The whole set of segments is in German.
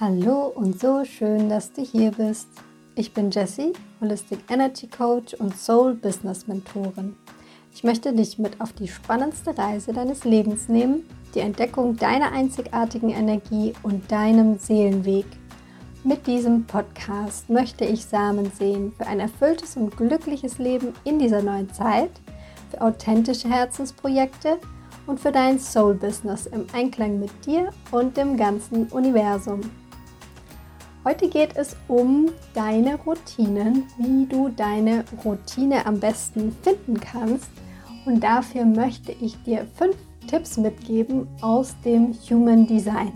Hallo und so schön, dass du hier bist. Ich bin Jessie, Holistic Energy Coach und Soul Business Mentorin. Ich möchte dich mit auf die spannendste Reise deines Lebens nehmen, die Entdeckung deiner einzigartigen Energie und deinem Seelenweg. Mit diesem Podcast möchte ich Samen sehen für ein erfülltes und glückliches Leben in dieser neuen Zeit, für authentische Herzensprojekte und für dein Soul Business im Einklang mit dir und dem ganzen Universum. Heute geht es um deine Routinen, wie du deine Routine am besten finden kannst. Und dafür möchte ich dir fünf Tipps mitgeben aus dem Human Design.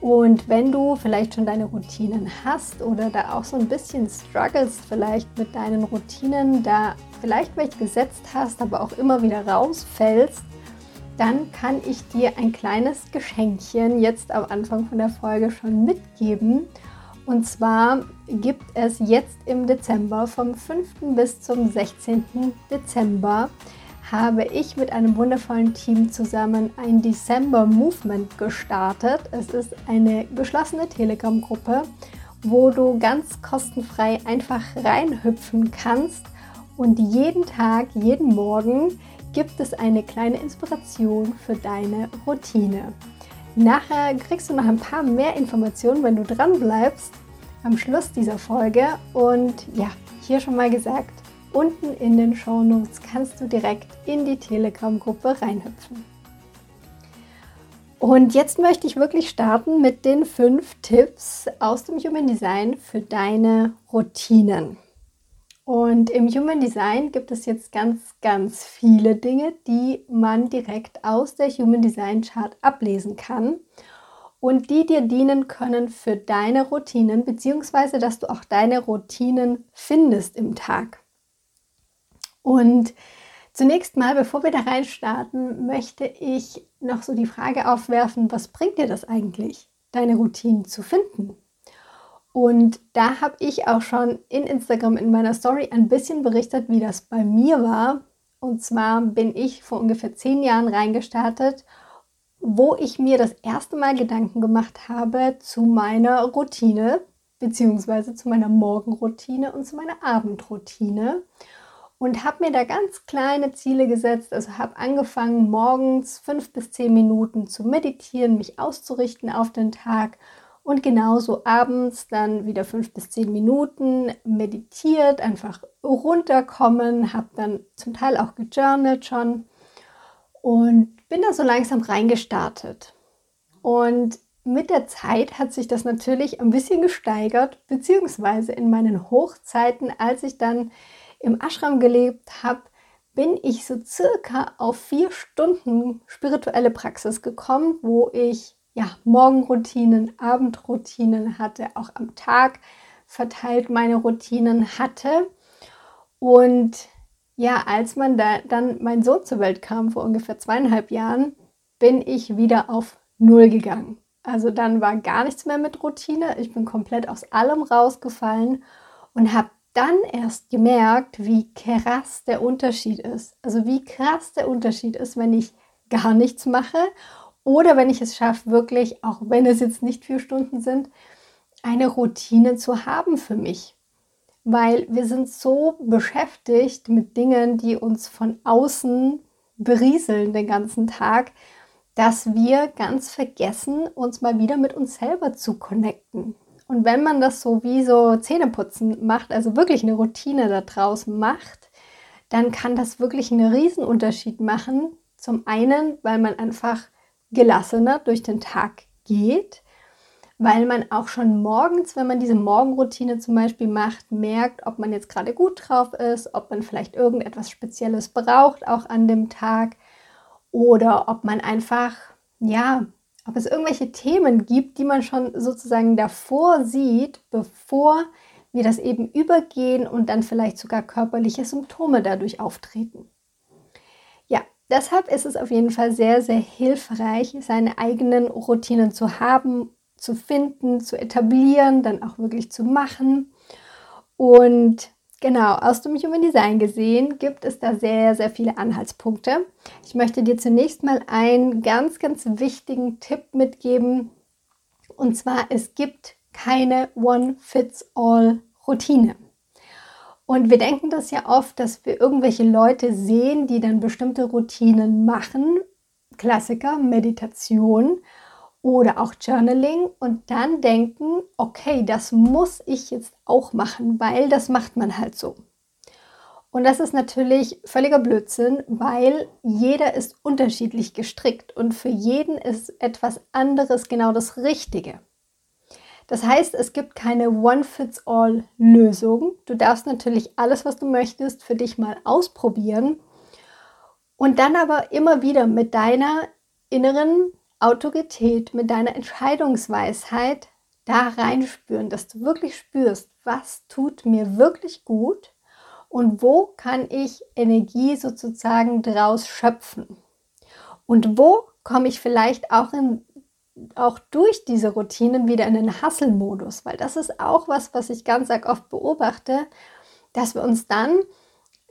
Und wenn du vielleicht schon deine Routinen hast oder da auch so ein bisschen struggles vielleicht mit deinen Routinen, da vielleicht welche gesetzt hast, aber auch immer wieder rausfällst, dann kann ich dir ein kleines Geschenkchen jetzt am Anfang von der Folge schon mitgeben. Und zwar gibt es jetzt im Dezember, vom 5. bis zum 16. Dezember, habe ich mit einem wundervollen Team zusammen ein December Movement gestartet. Es ist eine geschlossene Telegram-Gruppe, wo du ganz kostenfrei einfach reinhüpfen kannst und jeden Tag, jeden Morgen gibt es eine kleine Inspiration für deine Routine. Nachher kriegst du noch ein paar mehr Informationen, wenn du dran bleibst am Schluss dieser Folge. Und ja, hier schon mal gesagt, unten in den Show Notes kannst du direkt in die Telegram-Gruppe reinhüpfen. Und jetzt möchte ich wirklich starten mit den fünf Tipps aus dem Human Design für deine Routinen. Und im Human Design gibt es jetzt ganz, ganz viele Dinge, die man direkt aus der Human Design Chart ablesen kann und die dir dienen können für deine Routinen, beziehungsweise dass du auch deine Routinen findest im Tag. Und zunächst mal, bevor wir da rein starten, möchte ich noch so die Frage aufwerfen, was bringt dir das eigentlich, deine Routinen zu finden? Und da habe ich auch schon in Instagram in meiner Story ein bisschen berichtet, wie das bei mir war. Und zwar bin ich vor ungefähr zehn Jahren reingestartet, wo ich mir das erste Mal Gedanken gemacht habe zu meiner Routine, beziehungsweise zu meiner Morgenroutine und zu meiner Abendroutine. Und habe mir da ganz kleine Ziele gesetzt. Also habe angefangen, morgens fünf bis zehn Minuten zu meditieren, mich auszurichten auf den Tag und genauso abends dann wieder fünf bis zehn Minuten meditiert, einfach runterkommen, habe dann zum Teil auch gejournalt schon und bin da so langsam reingestartet. Und mit der Zeit hat sich das natürlich ein bisschen gesteigert, beziehungsweise in meinen Hochzeiten, als ich dann im Ashram gelebt habe, bin ich so circa auf vier Stunden spirituelle Praxis gekommen, wo ich ja, Morgenroutinen, Abendroutinen hatte, auch am Tag verteilt meine Routinen hatte. Und ja, als man da dann mein Sohn zur Welt kam vor ungefähr zweieinhalb Jahren, bin ich wieder auf Null gegangen. Also dann war gar nichts mehr mit Routine. Ich bin komplett aus allem rausgefallen und habe dann erst gemerkt, wie krass der Unterschied ist. Also wie krass der Unterschied ist, wenn ich gar nichts mache oder wenn ich es schaffe, wirklich, auch wenn es jetzt nicht vier Stunden sind, eine Routine zu haben für mich. Weil wir sind so beschäftigt mit Dingen, die uns von außen berieseln den ganzen Tag, dass wir ganz vergessen, uns mal wieder mit uns selber zu connecten. Und wenn man das so wie so Zähneputzen macht, also wirklich eine Routine da draußen macht, dann kann das wirklich einen Riesenunterschied machen. Zum einen, weil man einfach gelassener durch den Tag geht, weil man auch schon morgens, wenn man diese Morgenroutine zum Beispiel macht, merkt, ob man jetzt gerade gut drauf ist, ob man vielleicht irgendetwas Spezielles braucht, auch an dem Tag, oder ob man einfach, ja, ob es irgendwelche Themen gibt, die man schon sozusagen davor sieht, bevor wir das eben übergehen und dann vielleicht sogar körperliche Symptome dadurch auftreten. Deshalb ist es auf jeden Fall sehr, sehr hilfreich, seine eigenen Routinen zu haben, zu finden, zu etablieren, dann auch wirklich zu machen. Und genau, aus dem Human Design gesehen gibt es da sehr, sehr viele Anhaltspunkte. Ich möchte dir zunächst mal einen ganz, ganz wichtigen Tipp mitgeben. Und zwar, es gibt keine One-Fits-All-Routine. Und wir denken das ja oft, dass wir irgendwelche Leute sehen, die dann bestimmte Routinen machen. Klassiker, Meditation oder auch Journaling und dann denken, okay, das muss ich jetzt auch machen, weil das macht man halt so. Und das ist natürlich völliger Blödsinn, weil jeder ist unterschiedlich gestrickt und für jeden ist etwas anderes genau das Richtige. Das heißt, es gibt keine One-Fits-All-Lösung. Du darfst natürlich alles, was du möchtest, für dich mal ausprobieren und dann aber immer wieder mit deiner inneren Autorität, mit deiner Entscheidungsweisheit da reinspüren, dass du wirklich spürst, was tut mir wirklich gut und wo kann ich Energie sozusagen draus schöpfen. Und wo komme ich vielleicht auch in auch durch diese Routinen wieder in den Hasselmodus, weil das ist auch was, was ich ganz oft beobachte, dass wir uns dann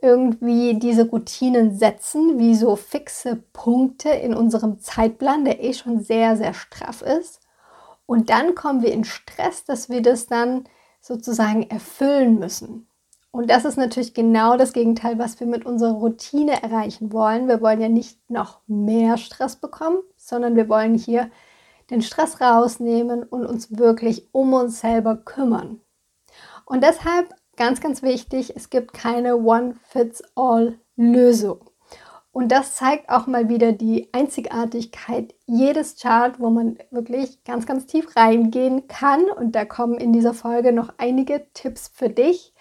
irgendwie diese Routinen setzen, wie so fixe Punkte in unserem Zeitplan, der eh schon sehr, sehr straff ist. Und dann kommen wir in Stress, dass wir das dann sozusagen erfüllen müssen. Und das ist natürlich genau das Gegenteil, was wir mit unserer Routine erreichen wollen. Wir wollen ja nicht noch mehr Stress bekommen, sondern wir wollen hier den Stress rausnehmen und uns wirklich um uns selber kümmern. Und deshalb ganz, ganz wichtig, es gibt keine One-Fits-All-Lösung. Und das zeigt auch mal wieder die Einzigartigkeit jedes Chart, wo man wirklich ganz, ganz tief reingehen kann. Und da kommen in dieser Folge noch einige Tipps für dich,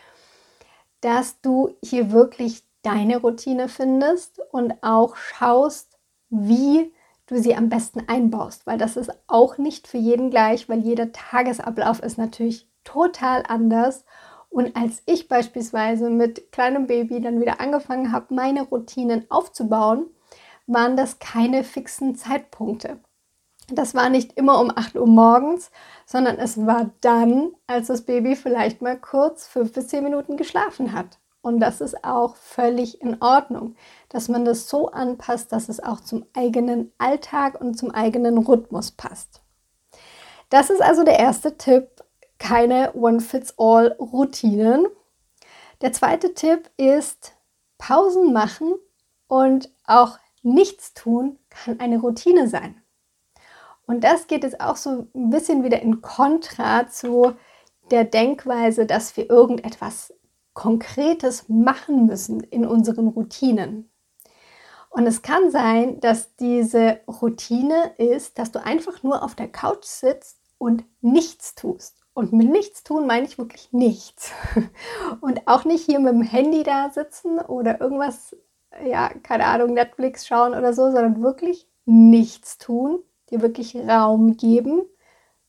dass du hier wirklich deine Routine findest und auch schaust, wie du sie am besten einbaust, weil das ist auch nicht für jeden gleich, weil jeder Tagesablauf ist natürlich total anders. Und als ich beispielsweise mit kleinem Baby dann wieder angefangen habe, meine Routinen aufzubauen, waren das keine fixen Zeitpunkte. Das war nicht immer um 8 Uhr morgens, sondern es war dann, als das Baby vielleicht mal kurz fünf bis zehn Minuten geschlafen hat. Und das ist auch völlig in Ordnung, dass man das so anpasst, dass es auch zum eigenen Alltag und zum eigenen Rhythmus passt. Das ist also der erste Tipp, keine One-Fits-All-Routinen. Der zweite Tipp ist Pausen machen und auch nichts tun kann eine Routine sein. Und das geht jetzt auch so ein bisschen wieder in Kontra zu der Denkweise, dass wir irgendetwas Konkretes machen müssen in unseren Routinen. Und es kann sein, dass diese Routine ist, dass du einfach nur auf der Couch sitzt und nichts tust. Und mit nichts tun meine ich wirklich nichts. Und auch nicht hier mit dem Handy da sitzen oder irgendwas, ja, keine Ahnung, Netflix schauen oder so, sondern wirklich nichts tun, dir wirklich Raum geben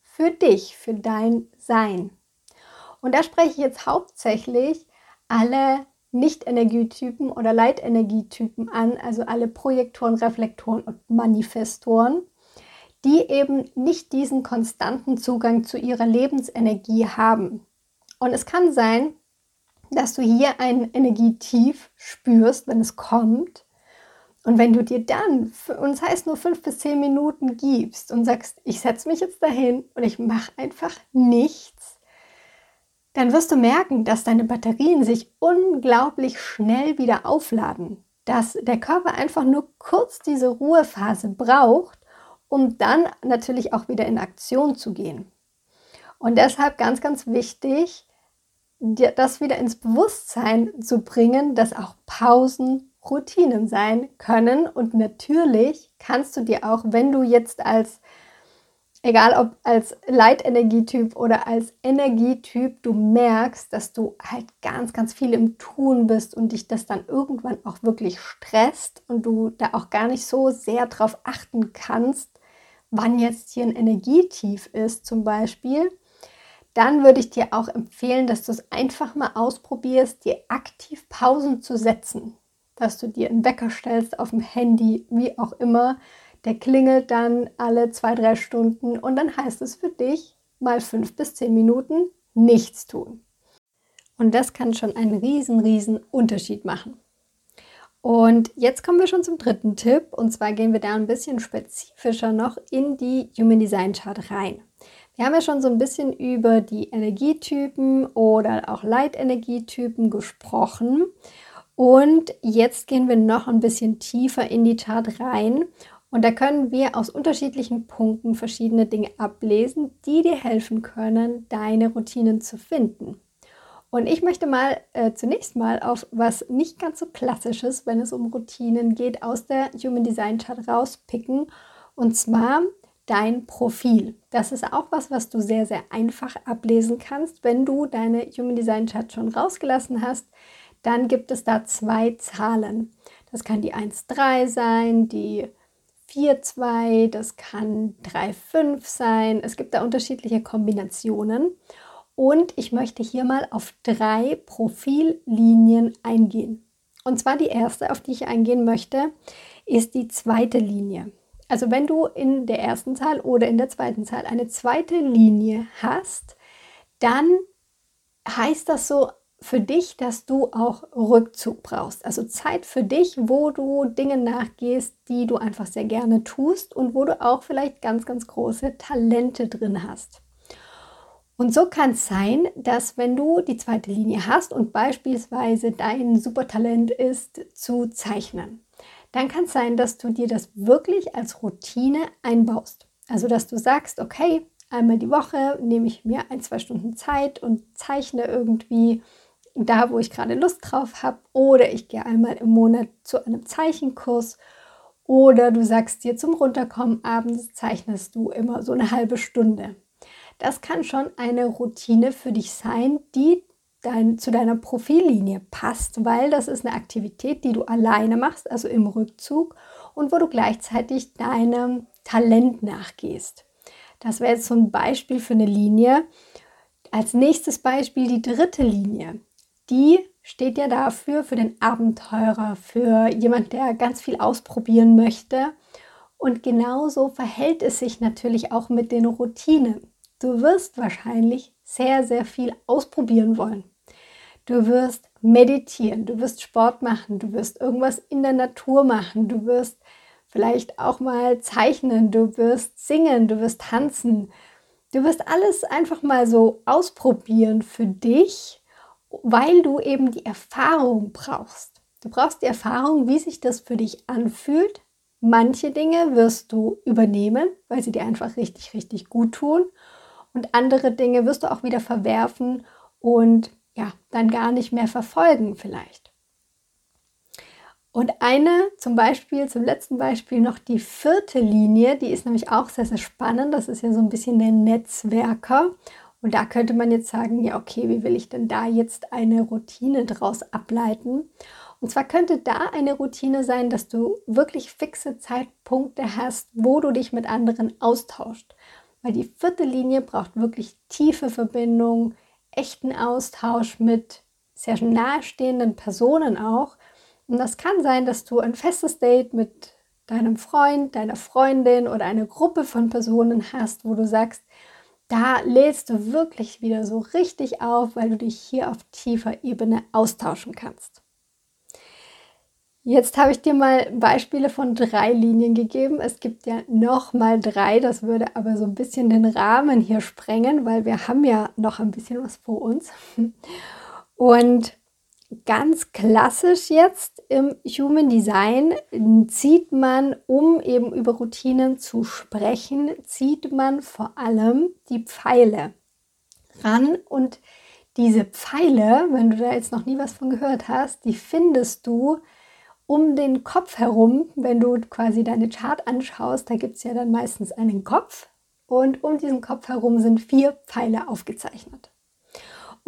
für dich, für dein Sein. Und da spreche ich jetzt hauptsächlich alle Nicht-Energietypen oder Leitenergietypen an, also alle Projektoren, Reflektoren und Manifestoren, die eben nicht diesen konstanten Zugang zu ihrer Lebensenergie haben. Und es kann sein, dass du hier ein Energietief spürst, wenn es kommt. Und wenn du dir dann, und das heißt nur fünf bis zehn Minuten gibst und sagst, ich setze mich jetzt dahin und ich mache einfach nichts, dann wirst du merken, dass deine Batterien sich unglaublich schnell wieder aufladen. Dass der Körper einfach nur kurz diese Ruhephase braucht, um dann natürlich auch wieder in Aktion zu gehen. Und deshalb ganz, ganz wichtig, das wieder ins Bewusstsein zu bringen, dass auch Pausen Routinen sein können. Und natürlich kannst du dir auch, wenn du jetzt als egal ob als Leitenergietyp oder als Energietyp, du merkst, dass du halt ganz, ganz viel im Tun bist und dich das dann irgendwann auch wirklich stresst und du da auch gar nicht so sehr drauf achten kannst, wann jetzt hier ein Energietief ist zum Beispiel, dann würde ich dir auch empfehlen, dass du es einfach mal ausprobierst, dir aktiv Pausen zu setzen, dass du dir einen Wecker stellst auf dem Handy, wie auch immer, der klingelt dann alle zwei, drei Stunden und dann heißt es für dich mal fünf bis zehn Minuten nichts tun. Und das kann schon einen riesen, riesen Unterschied machen. Und jetzt kommen wir schon zum dritten Tipp. Und zwar gehen wir da ein bisschen spezifischer noch in die Human Design Chart rein. Wir haben ja schon so ein bisschen über die Energietypen oder auch Leitenergietypen gesprochen. Und jetzt gehen wir noch ein bisschen tiefer in die Chart rein. Und da können wir aus unterschiedlichen Punkten verschiedene Dinge ablesen, die dir helfen können, deine Routinen zu finden. Und ich möchte mal äh, zunächst mal auf was nicht ganz so klassisches, wenn es um Routinen geht, aus der Human Design Chart rauspicken. Und zwar dein Profil. Das ist auch was, was du sehr, sehr einfach ablesen kannst. Wenn du deine Human Design Chart schon rausgelassen hast, dann gibt es da zwei Zahlen. Das kann die 1,3 sein, die 4,2, das kann 3,5 sein. Es gibt da unterschiedliche Kombinationen. Und ich möchte hier mal auf drei Profillinien eingehen. Und zwar die erste, auf die ich eingehen möchte, ist die zweite Linie. Also wenn du in der ersten Zahl oder in der zweiten Zahl eine zweite Linie hast, dann heißt das so für dich, dass du auch Rückzug brauchst. Also Zeit für dich, wo du Dinge nachgehst, die du einfach sehr gerne tust und wo du auch vielleicht ganz, ganz große Talente drin hast. Und so kann es sein, dass wenn du die zweite Linie hast und beispielsweise dein Supertalent ist zu zeichnen, dann kann es sein, dass du dir das wirklich als Routine einbaust. Also dass du sagst, okay, einmal die Woche nehme ich mir ein, zwei Stunden Zeit und zeichne irgendwie da, wo ich gerade Lust drauf habe. Oder ich gehe einmal im Monat zu einem Zeichenkurs. Oder du sagst dir zum Runterkommen abends zeichnest du immer so eine halbe Stunde. Das kann schon eine Routine für dich sein, die dein, zu deiner Profillinie passt, weil das ist eine Aktivität, die du alleine machst, also im Rückzug und wo du gleichzeitig deinem Talent nachgehst. Das wäre jetzt so ein Beispiel für eine Linie. Als nächstes Beispiel die dritte Linie. Die steht ja dafür für den Abenteurer, für jemand, der ganz viel ausprobieren möchte. Und genauso verhält es sich natürlich auch mit den Routinen. Du wirst wahrscheinlich sehr, sehr viel ausprobieren wollen. Du wirst meditieren, du wirst Sport machen, du wirst irgendwas in der Natur machen, du wirst vielleicht auch mal zeichnen, du wirst singen, du wirst tanzen. Du wirst alles einfach mal so ausprobieren für dich, weil du eben die Erfahrung brauchst. Du brauchst die Erfahrung, wie sich das für dich anfühlt. Manche Dinge wirst du übernehmen, weil sie dir einfach richtig, richtig gut tun und andere Dinge wirst du auch wieder verwerfen und ja, dann gar nicht mehr verfolgen vielleicht. Und eine, zum Beispiel, zum letzten Beispiel noch die vierte Linie, die ist nämlich auch sehr, sehr spannend. Das ist ja so ein bisschen der Netzwerker. Und da könnte man jetzt sagen, ja, okay, wie will ich denn da jetzt eine Routine draus ableiten? Und zwar könnte da eine Routine sein, dass du wirklich fixe Zeitpunkte hast, wo du dich mit anderen austauscht. Weil die vierte Linie braucht wirklich tiefe Verbindung, echten Austausch mit sehr nahestehenden Personen auch. Und das kann sein, dass du ein festes Date mit deinem Freund, deiner Freundin oder eine Gruppe von Personen hast, wo du sagst, da lädst du wirklich wieder so richtig auf, weil du dich hier auf tiefer Ebene austauschen kannst. Jetzt habe ich dir mal Beispiele von drei Linien gegeben. Es gibt ja noch mal drei. Das würde aber so ein bisschen den Rahmen hier sprengen, weil wir haben ja noch ein bisschen was vor uns. Und ganz klassisch jetzt im Human Design zieht man, um eben über Routinen zu sprechen, zieht man vor allem die Pfeile ran. Und diese Pfeile, wenn du da jetzt noch nie was von gehört hast, die findest du um den Kopf herum, wenn du quasi deine Chart anschaust, da gibt es ja dann meistens einen Kopf. Und um diesen Kopf herum sind vier Pfeile aufgezeichnet.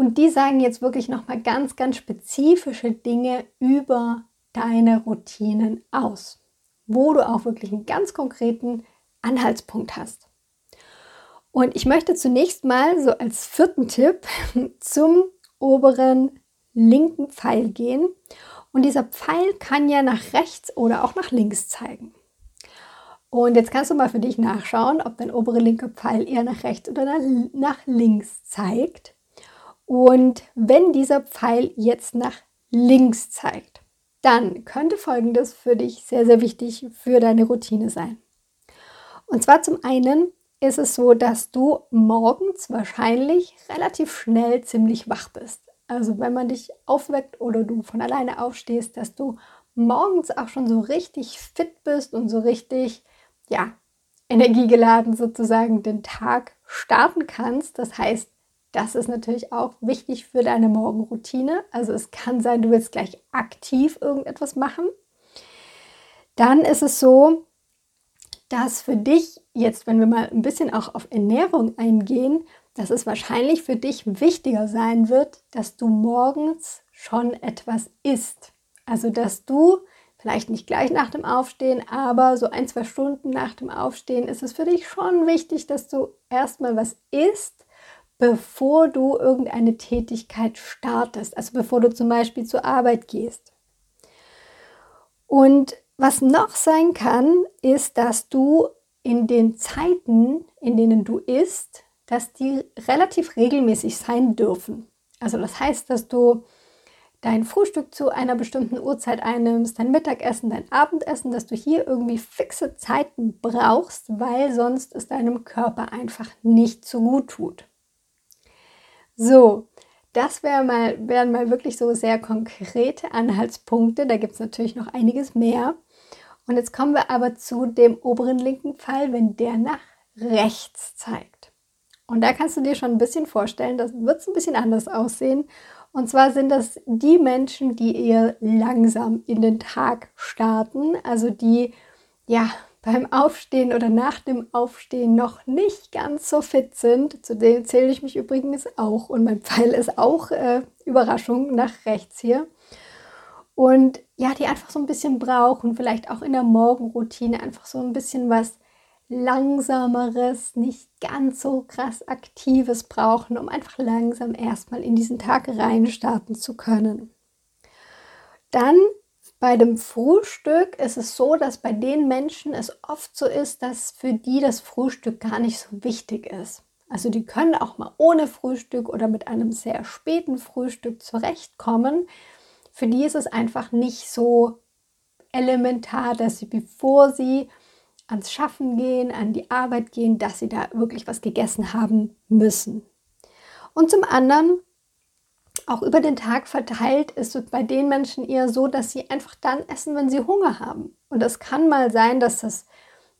Und die sagen jetzt wirklich nochmal ganz, ganz spezifische Dinge über deine Routinen aus, wo du auch wirklich einen ganz konkreten Anhaltspunkt hast. Und ich möchte zunächst mal so als vierten Tipp zum oberen linken Pfeil gehen und dieser Pfeil kann ja nach rechts oder auch nach links zeigen. Und jetzt kannst du mal für dich nachschauen, ob dein obere linke Pfeil eher nach rechts oder nach links zeigt. Und wenn dieser Pfeil jetzt nach links zeigt, dann könnte Folgendes für dich sehr, sehr wichtig für deine Routine sein. Und zwar zum einen ist es so, dass du morgens wahrscheinlich relativ schnell ziemlich wach bist. Also wenn man dich aufweckt oder du von alleine aufstehst, dass du morgens auch schon so richtig fit bist und so richtig, ja, energiegeladen sozusagen den Tag starten kannst. Das heißt, das ist natürlich auch wichtig für deine Morgenroutine. Also es kann sein, du willst gleich aktiv irgendetwas machen. Dann ist es so, dass für dich jetzt, wenn wir mal ein bisschen auch auf Ernährung eingehen, dass es wahrscheinlich für dich wichtiger sein wird, dass du morgens schon etwas isst. Also dass du vielleicht nicht gleich nach dem Aufstehen, aber so ein, zwei Stunden nach dem Aufstehen ist es für dich schon wichtig, dass du erstmal was isst, bevor du irgendeine Tätigkeit startest. Also bevor du zum Beispiel zur Arbeit gehst. Und was noch sein kann, ist, dass du in den Zeiten, in denen du isst, dass die relativ regelmäßig sein dürfen. Also das heißt, dass du dein Frühstück zu einer bestimmten Uhrzeit einnimmst, dein Mittagessen, dein Abendessen, dass du hier irgendwie fixe Zeiten brauchst, weil sonst es deinem Körper einfach nicht so gut tut. So, das wär mal, wären mal wirklich so sehr konkrete Anhaltspunkte. Da gibt es natürlich noch einiges mehr. Und jetzt kommen wir aber zu dem oberen linken Pfeil, wenn der nach rechts zeigt. Und da kannst du dir schon ein bisschen vorstellen, das wird ein bisschen anders aussehen. Und zwar sind das die Menschen, die eher langsam in den Tag starten, also die ja beim Aufstehen oder nach dem Aufstehen noch nicht ganz so fit sind. Zu denen zähle ich mich übrigens auch und mein Pfeil ist auch äh, Überraschung nach rechts hier. Und ja, die einfach so ein bisschen brauchen, vielleicht auch in der Morgenroutine einfach so ein bisschen was langsameres, nicht ganz so krass aktives brauchen, um einfach langsam erstmal in diesen Tag reinstarten zu können. Dann bei dem Frühstück ist es so, dass bei den Menschen es oft so ist, dass für die das Frühstück gar nicht so wichtig ist. Also die können auch mal ohne Frühstück oder mit einem sehr späten Frühstück zurechtkommen. Für die ist es einfach nicht so elementar, dass sie, bevor sie ans Schaffen gehen, an die Arbeit gehen, dass sie da wirklich was gegessen haben müssen. Und zum anderen, auch über den Tag verteilt, ist es bei den Menschen eher so, dass sie einfach dann essen, wenn sie Hunger haben. Und es kann mal sein, dass das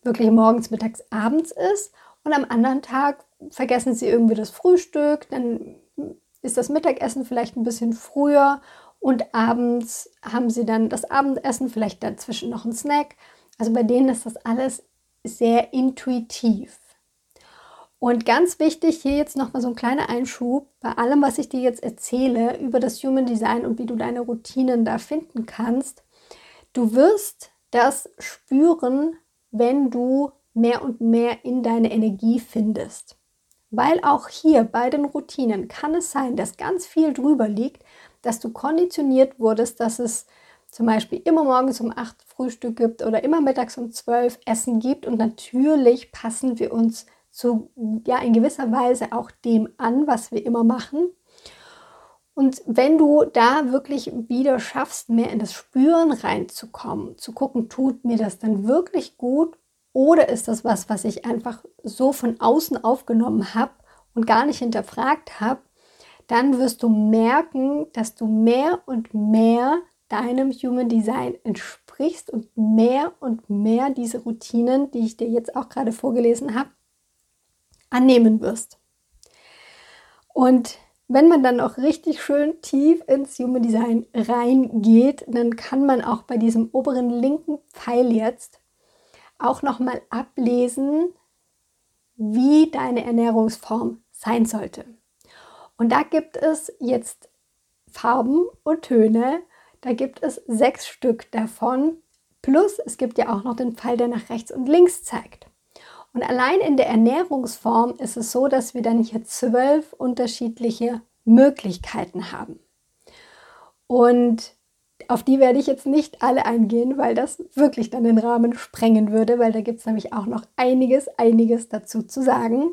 wirklich morgens, mittags, abends ist und am anderen Tag vergessen sie irgendwie das Frühstück, dann ist das Mittagessen vielleicht ein bisschen früher und abends haben sie dann das Abendessen, vielleicht dazwischen noch ein Snack. Also bei denen ist das alles sehr intuitiv. Und ganz wichtig, hier jetzt nochmal so ein kleiner Einschub, bei allem, was ich dir jetzt erzähle über das Human Design und wie du deine Routinen da finden kannst, du wirst das spüren, wenn du mehr und mehr in deine Energie findest. Weil auch hier bei den Routinen kann es sein, dass ganz viel drüber liegt, dass du konditioniert wurdest, dass es zum Beispiel immer morgens um 8 Frühstück gibt oder immer mittags um 12 Essen gibt. Und natürlich passen wir uns zu, ja, in gewisser Weise auch dem an, was wir immer machen. Und wenn du da wirklich wieder schaffst, mehr in das Spüren reinzukommen, zu gucken, tut mir das dann wirklich gut oder ist das was, was ich einfach so von außen aufgenommen habe und gar nicht hinterfragt habe, dann wirst du merken, dass du mehr und mehr deinem Human Design entsprichst und mehr und mehr diese Routinen, die ich dir jetzt auch gerade vorgelesen habe, annehmen wirst. Und wenn man dann auch richtig schön tief ins Human Design reingeht, dann kann man auch bei diesem oberen linken Pfeil jetzt auch nochmal ablesen, wie deine Ernährungsform sein sollte. Und da gibt es jetzt Farben und Töne, da gibt es sechs Stück davon. Plus es gibt ja auch noch den Pfeil, der nach rechts und links zeigt. Und allein in der Ernährungsform ist es so, dass wir dann hier zwölf unterschiedliche Möglichkeiten haben. Und auf die werde ich jetzt nicht alle eingehen, weil das wirklich dann den Rahmen sprengen würde, weil da gibt es nämlich auch noch einiges, einiges dazu zu sagen.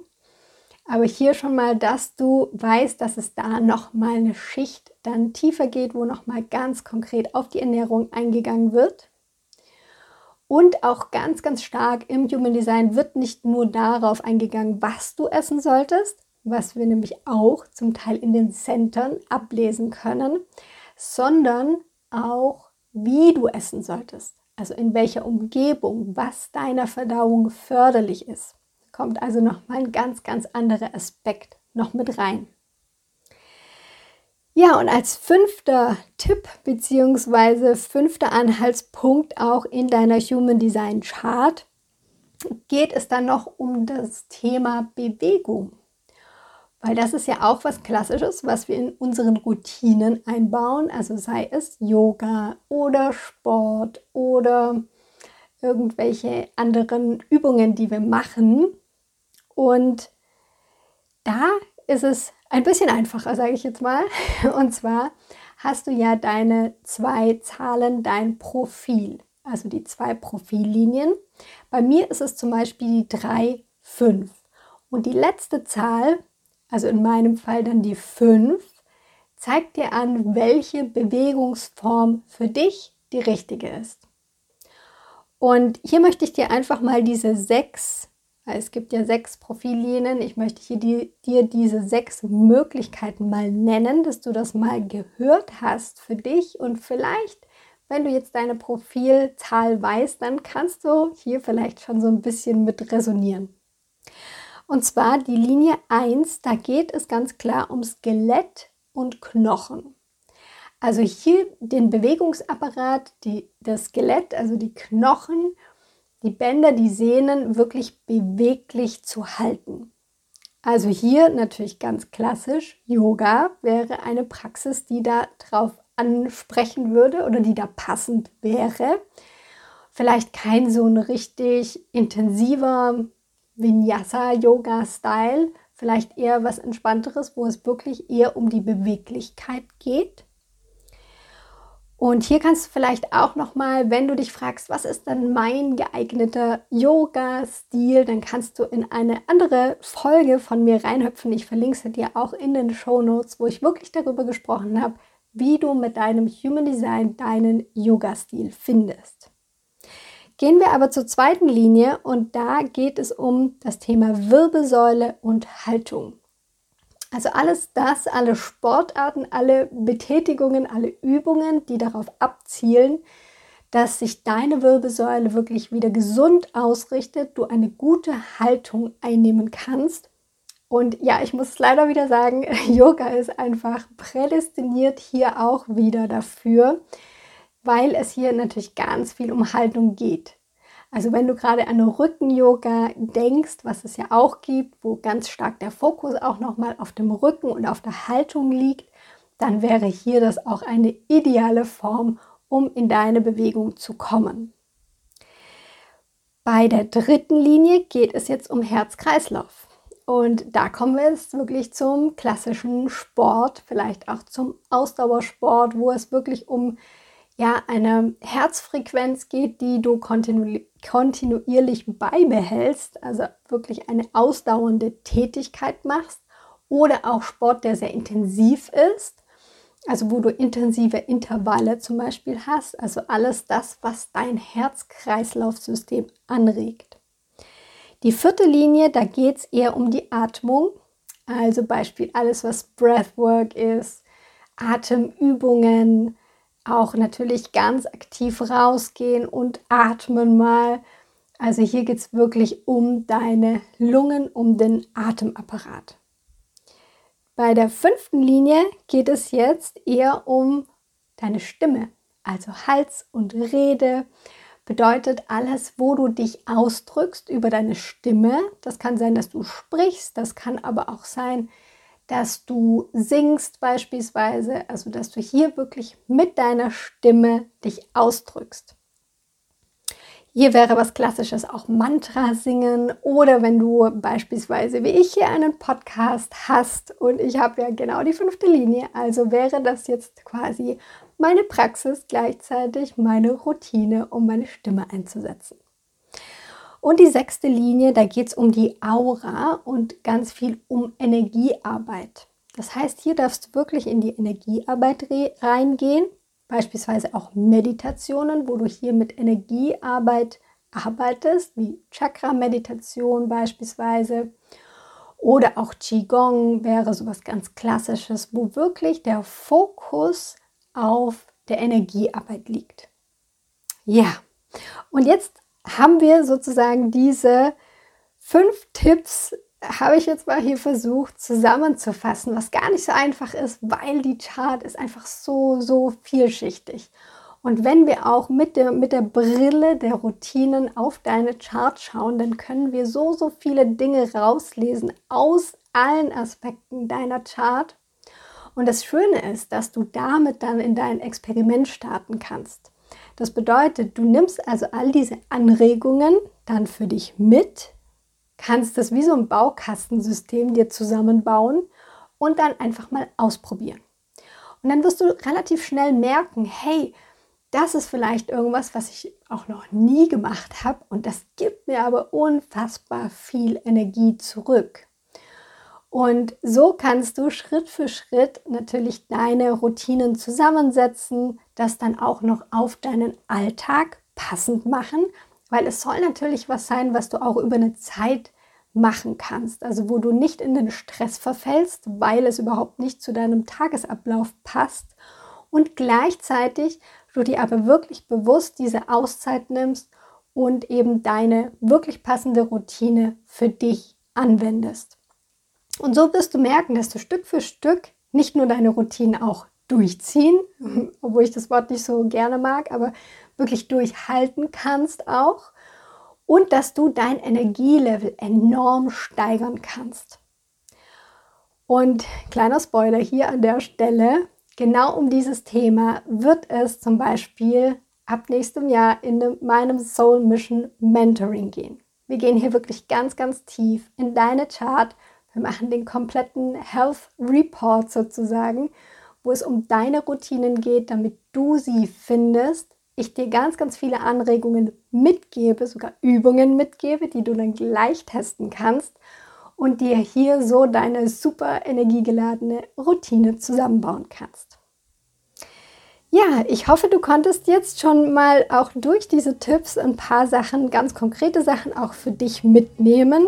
Aber hier schon mal, dass du weißt, dass es da noch mal eine Schicht dann tiefer geht, wo noch mal ganz konkret auf die Ernährung eingegangen wird. Und auch ganz, ganz stark im Human Design wird nicht nur darauf eingegangen, was du essen solltest, was wir nämlich auch zum Teil in den Centern ablesen können, sondern auch, wie du essen solltest. Also in welcher Umgebung, was deiner Verdauung förderlich ist. Kommt also nochmal ein ganz, ganz anderer Aspekt noch mit rein. Ja, und als fünfter Tipp bzw. fünfter Anhaltspunkt auch in deiner Human Design Chart geht es dann noch um das Thema Bewegung. Weil das ist ja auch was Klassisches, was wir in unseren Routinen einbauen. Also sei es Yoga oder Sport oder irgendwelche anderen Übungen, die wir machen. Und da ist es ein bisschen einfacher, sage ich jetzt mal. Und zwar hast du ja deine zwei Zahlen, dein Profil, also die zwei Profillinien. Bei mir ist es zum Beispiel die 3, 5. Und die letzte Zahl, also in meinem Fall dann die 5, zeigt dir an, welche Bewegungsform für dich die richtige ist. Und hier möchte ich dir einfach mal diese sechs es gibt ja sechs Profillinien. Ich möchte hier die, dir diese sechs Möglichkeiten mal nennen, dass du das mal gehört hast für dich und vielleicht, wenn du jetzt deine Profilzahl weißt, dann kannst du hier vielleicht schon so ein bisschen mit resonieren. Und zwar die Linie 1, da geht es ganz klar um Skelett und Knochen. Also hier den Bewegungsapparat, die, das Skelett, also die Knochen die Bänder, die Sehnen wirklich beweglich zu halten. Also hier natürlich ganz klassisch, Yoga wäre eine Praxis, die da drauf ansprechen würde oder die da passend wäre. Vielleicht kein so ein richtig intensiver Vinyasa-Yoga-Style, vielleicht eher was Entspannteres, wo es wirklich eher um die Beweglichkeit geht. Und hier kannst du vielleicht auch noch mal, wenn du dich fragst, was ist dann mein geeigneter Yoga-Stil, dann kannst du in eine andere Folge von mir reinhüpfen. Ich verlinke sie dir auch in den Show Notes, wo ich wirklich darüber gesprochen habe, wie du mit deinem Human Design deinen Yoga-Stil findest. Gehen wir aber zur zweiten Linie und da geht es um das Thema Wirbelsäule und Haltung. Also alles das, alle Sportarten, alle Betätigungen, alle Übungen, die darauf abzielen, dass sich deine Wirbelsäule wirklich wieder gesund ausrichtet, du eine gute Haltung einnehmen kannst. Und ja, ich muss leider wieder sagen, Yoga ist einfach prädestiniert hier auch wieder dafür, weil es hier natürlich ganz viel um Haltung geht. Also wenn du gerade an Rücken-Yoga denkst, was es ja auch gibt, wo ganz stark der Fokus auch nochmal auf dem Rücken und auf der Haltung liegt, dann wäre hier das auch eine ideale Form, um in deine Bewegung zu kommen. Bei der dritten Linie geht es jetzt um Herz-Kreislauf. Und da kommen wir jetzt wirklich zum klassischen Sport, vielleicht auch zum Ausdauersport, wo es wirklich um ja, eine Herzfrequenz geht, die du kontinu kontinuierlich beibehältst, also wirklich eine ausdauernde Tätigkeit machst oder auch Sport, der sehr intensiv ist, also wo du intensive Intervalle zum Beispiel hast, also alles das, was dein Herz-Kreislauf-System anregt. Die vierte Linie, da geht es eher um die Atmung, also Beispiel alles, was Breathwork ist, Atemübungen, auch natürlich ganz aktiv rausgehen und atmen mal. Also hier geht es wirklich um deine Lungen, um den Atemapparat. Bei der fünften Linie geht es jetzt eher um deine Stimme, also Hals und Rede. Bedeutet alles, wo du dich ausdrückst über deine Stimme. Das kann sein, dass du sprichst, das kann aber auch sein, dass du singst beispielsweise, also dass du hier wirklich mit deiner Stimme dich ausdrückst. Hier wäre was Klassisches auch Mantra singen oder wenn du beispielsweise wie ich hier einen Podcast hast und ich habe ja genau die fünfte Linie, also wäre das jetzt quasi meine Praxis gleichzeitig meine Routine, um meine Stimme einzusetzen. Und die sechste Linie, da geht es um die Aura und ganz viel um Energiearbeit. Das heißt, hier darfst du wirklich in die Energiearbeit reingehen. beispielsweise auch Meditationen, wo du hier mit Energiearbeit arbeitest, wie Chakra-Meditation beispielsweise. Oder auch Qigong wäre sowas ganz Klassisches, wo wirklich der Fokus auf der Energiearbeit liegt. Ja, und jetzt haben wir sozusagen diese fünf Tipps, habe ich jetzt mal hier versucht zusammenzufassen, was gar nicht so einfach ist, weil die Chart ist einfach so, so vielschichtig. Und wenn wir auch mit der, mit der Brille der Routinen auf deine Chart schauen, dann können wir so, so viele Dinge rauslesen aus allen Aspekten deiner Chart. Und das Schöne ist, dass du damit dann in dein Experiment starten kannst. Das bedeutet, du nimmst also all diese Anregungen dann für dich mit, kannst das wie so ein Baukastensystem dir zusammenbauen und dann einfach mal ausprobieren. Und dann wirst du relativ schnell merken, hey, das ist vielleicht irgendwas, was ich auch noch nie gemacht habe und das gibt mir aber unfassbar viel Energie zurück. Und so kannst du Schritt für Schritt natürlich deine Routinen zusammensetzen, das dann auch noch auf deinen Alltag passend machen, weil es soll natürlich was sein, was du auch über eine Zeit machen kannst, also wo du nicht in den Stress verfällst, weil es überhaupt nicht zu deinem Tagesablauf passt und gleichzeitig du dir aber wirklich bewusst diese Auszeit nimmst und eben deine wirklich passende Routine für dich anwendest. Und so wirst du merken, dass du Stück für Stück nicht nur deine Routinen auch durchziehen, obwohl ich das Wort nicht so gerne mag, aber wirklich durchhalten kannst auch und dass du dein Energielevel enorm steigern kannst. Und kleiner Spoiler hier an der Stelle, genau um dieses Thema wird es zum Beispiel ab nächstem Jahr in meinem Soul Mission Mentoring gehen. Wir gehen hier wirklich ganz, ganz tief in deine Chart wir machen den kompletten Health Report sozusagen, wo es um deine Routinen geht, damit du sie findest. Ich dir ganz, ganz viele Anregungen mitgebe, sogar Übungen mitgebe, die du dann gleich testen kannst und dir hier so deine super energiegeladene Routine zusammenbauen kannst. Ja, ich hoffe, du konntest jetzt schon mal auch durch diese Tipps ein paar Sachen, ganz konkrete Sachen auch für dich mitnehmen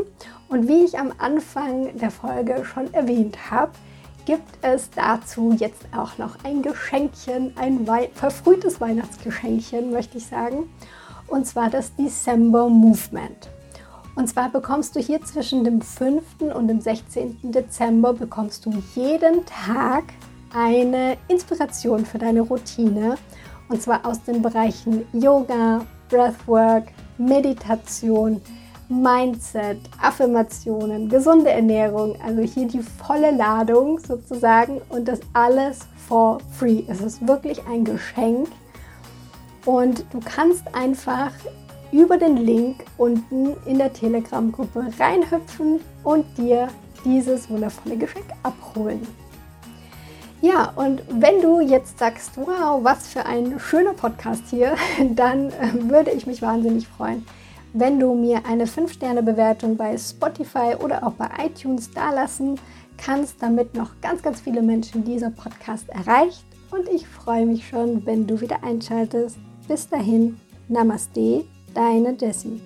und wie ich am Anfang der Folge schon erwähnt habe, gibt es dazu jetzt auch noch ein Geschenkchen, ein Wei verfrühtes Weihnachtsgeschenkchen, möchte ich sagen. Und zwar das December Movement. Und zwar bekommst du hier zwischen dem 5. und dem 16. Dezember bekommst du jeden Tag eine Inspiration für deine Routine. Und zwar aus den Bereichen Yoga, Breathwork, Meditation, Mindset, Affirmationen, gesunde Ernährung, also hier die volle Ladung sozusagen und das alles for free. Es ist wirklich ein Geschenk und du kannst einfach über den Link unten in der Telegram-Gruppe reinhüpfen und dir dieses wundervolle Geschenk abholen. Ja, und wenn du jetzt sagst, wow, was für ein schöner Podcast hier, dann äh, würde ich mich wahnsinnig freuen, wenn du mir eine 5-Sterne-Bewertung bei Spotify oder auch bei iTunes dalassen kannst, damit noch ganz, ganz viele Menschen dieser Podcast erreicht. Und ich freue mich schon, wenn du wieder einschaltest. Bis dahin, Namaste, deine Jessie.